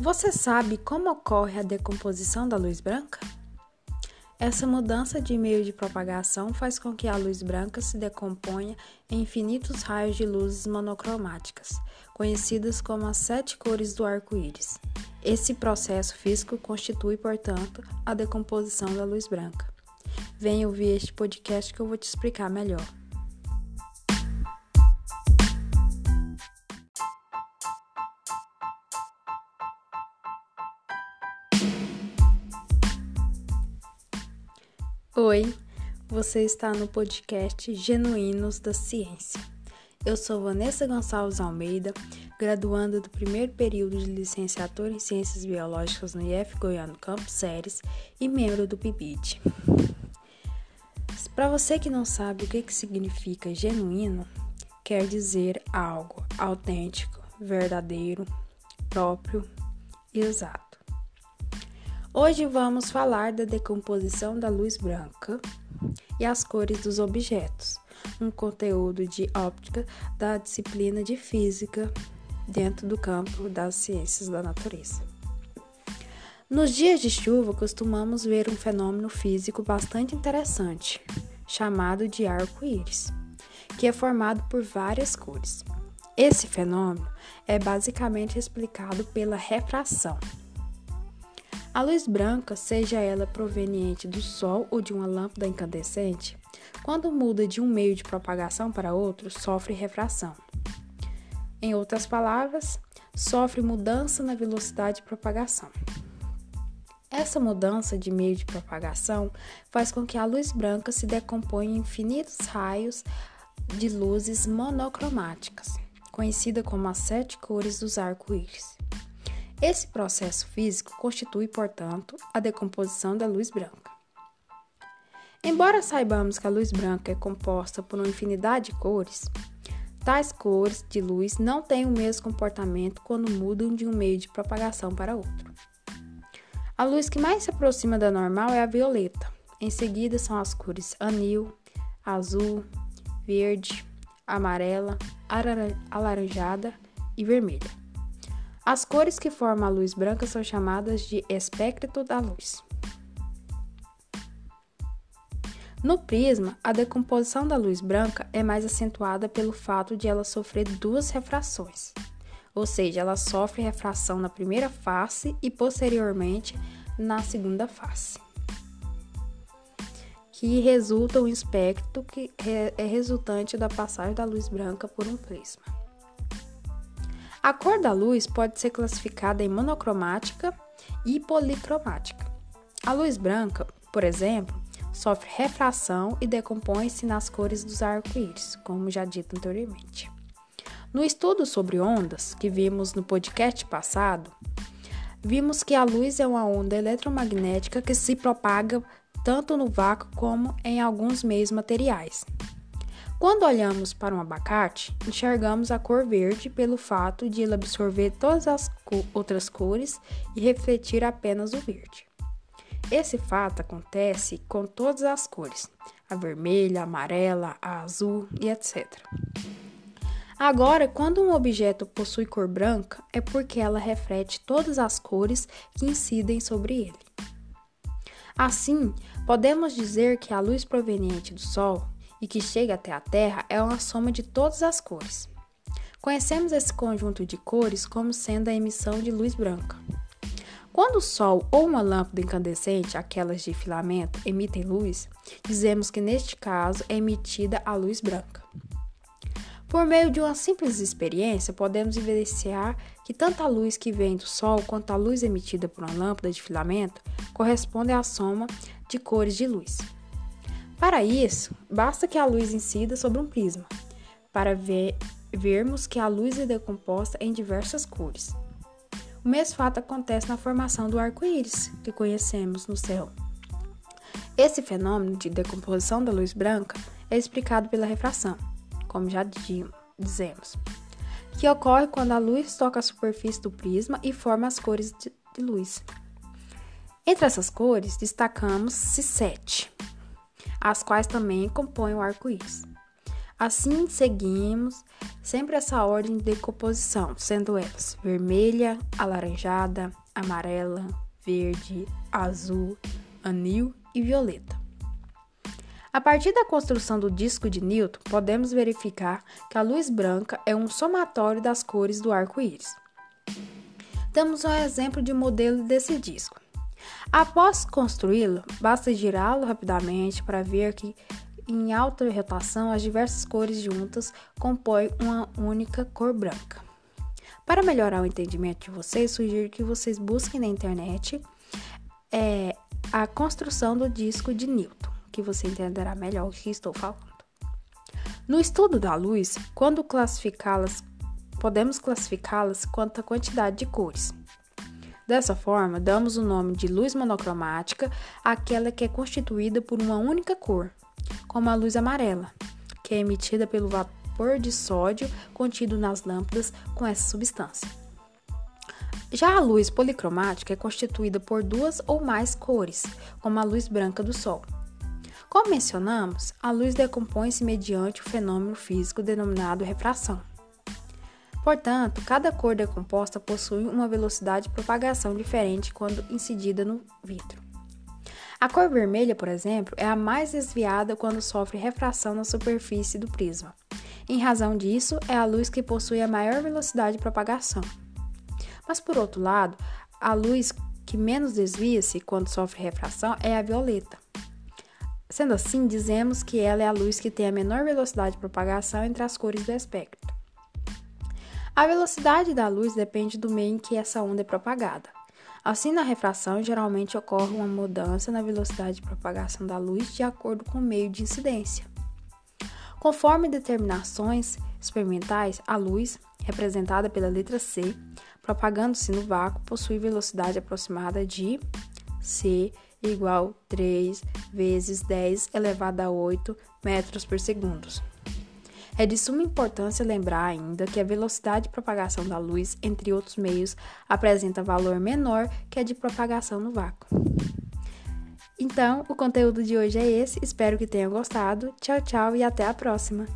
Você sabe como ocorre a decomposição da luz branca? Essa mudança de meio de propagação faz com que a luz branca se decomponha em infinitos raios de luzes monocromáticas, conhecidas como as sete cores do arco-íris. Esse processo físico constitui, portanto, a decomposição da luz branca. Venha ouvir este podcast que eu vou te explicar melhor. Oi, você está no podcast Genuínos da Ciência. Eu sou Vanessa Gonçalves Almeida, graduanda do primeiro período de licenciatura em Ciências Biológicas no IF Goiano Campos Séries e membro do PIBID. Para você que não sabe o que, que significa genuíno, quer dizer algo autêntico, verdadeiro, próprio e exato. Hoje vamos falar da decomposição da luz branca e as cores dos objetos, um conteúdo de óptica da disciplina de física dentro do campo das ciências da natureza. Nos dias de chuva, costumamos ver um fenômeno físico bastante interessante, chamado de arco-íris, que é formado por várias cores. Esse fenômeno é basicamente explicado pela refração. A luz branca, seja ela proveniente do Sol ou de uma lâmpada incandescente, quando muda de um meio de propagação para outro, sofre refração. Em outras palavras, sofre mudança na velocidade de propagação. Essa mudança de meio de propagação faz com que a luz branca se decomponha em infinitos raios de luzes monocromáticas, conhecida como as sete cores dos arco-íris. Esse processo físico constitui, portanto, a decomposição da luz branca. Embora saibamos que a luz branca é composta por uma infinidade de cores, tais cores de luz não têm o mesmo comportamento quando mudam de um meio de propagação para outro. A luz que mais se aproxima da normal é a violeta. Em seguida são as cores anil, azul, verde, amarela, alaranjada e vermelha. As cores que formam a luz branca são chamadas de espectro da luz. No prisma, a decomposição da luz branca é mais acentuada pelo fato de ela sofrer duas refrações, ou seja, ela sofre refração na primeira face e posteriormente na segunda face, que resulta um espectro que é resultante da passagem da luz branca por um prisma. A cor da luz pode ser classificada em monocromática e policromática. A luz branca, por exemplo, sofre refração e decompõe-se nas cores dos arco-íris, como já dito anteriormente. No estudo sobre ondas, que vimos no podcast passado, vimos que a luz é uma onda eletromagnética que se propaga tanto no vácuo como em alguns meios materiais. Quando olhamos para um abacate, enxergamos a cor verde pelo fato de ele absorver todas as co outras cores e refletir apenas o verde. Esse fato acontece com todas as cores, a vermelha, a amarela, a azul e etc. Agora, quando um objeto possui cor branca, é porque ela reflete todas as cores que incidem sobre ele. Assim, podemos dizer que a luz proveniente do Sol e que chega até a Terra é uma soma de todas as cores. Conhecemos esse conjunto de cores como sendo a emissão de luz branca. Quando o Sol ou uma lâmpada incandescente, aquelas de filamento, emitem luz, dizemos que neste caso é emitida a luz branca. Por meio de uma simples experiência, podemos evidenciar que tanto a luz que vem do Sol quanto a luz emitida por uma lâmpada de filamento correspondem à soma de cores de luz. Para isso, basta que a luz incida sobre um prisma, para ver, vermos que a luz é decomposta em diversas cores. O mesmo fato acontece na formação do arco-íris que conhecemos no céu. Esse fenômeno de decomposição da luz branca é explicado pela refração, como já dizemos, que ocorre quando a luz toca a superfície do prisma e forma as cores de luz. Entre essas cores, destacamos-se sete as quais também compõem o arco-íris. Assim seguimos sempre essa ordem de decomposição, sendo elas vermelha, alaranjada, amarela, verde, azul, anil e violeta. A partir da construção do disco de Newton, podemos verificar que a luz branca é um somatório das cores do arco-íris. Damos um exemplo de modelo desse disco. Após construí-lo, basta girá-lo rapidamente para ver que em alta rotação as diversas cores juntas compõem uma única cor branca. Para melhorar o entendimento de vocês, sugiro que vocês busquem na internet é, a construção do disco de Newton, que você entenderá melhor o que estou falando. No estudo da luz, quando classificá-las, podemos classificá-las quanto à quantidade de cores. Dessa forma, damos o nome de luz monocromática àquela que é constituída por uma única cor, como a luz amarela, que é emitida pelo vapor de sódio contido nas lâmpadas com essa substância. Já a luz policromática é constituída por duas ou mais cores, como a luz branca do Sol. Como mencionamos, a luz decompõe-se mediante o fenômeno físico denominado refração. Portanto, cada cor decomposta possui uma velocidade de propagação diferente quando incidida no vidro. A cor vermelha, por exemplo, é a mais desviada quando sofre refração na superfície do prisma. Em razão disso, é a luz que possui a maior velocidade de propagação. Mas, por outro lado, a luz que menos desvia-se quando sofre refração é a violeta. Sendo assim, dizemos que ela é a luz que tem a menor velocidade de propagação entre as cores do espectro. A velocidade da luz depende do meio em que essa onda é propagada. Assim, na refração, geralmente ocorre uma mudança na velocidade de propagação da luz de acordo com o meio de incidência. Conforme determinações experimentais, a luz, representada pela letra C, propagando-se no vácuo, possui velocidade aproximada de c igual 3 vezes 10 elevado a 8 metros por segundo. É de suma importância lembrar ainda que a velocidade de propagação da luz, entre outros meios, apresenta valor menor que a de propagação no vácuo. Então, o conteúdo de hoje é esse. Espero que tenha gostado. Tchau, tchau e até a próxima!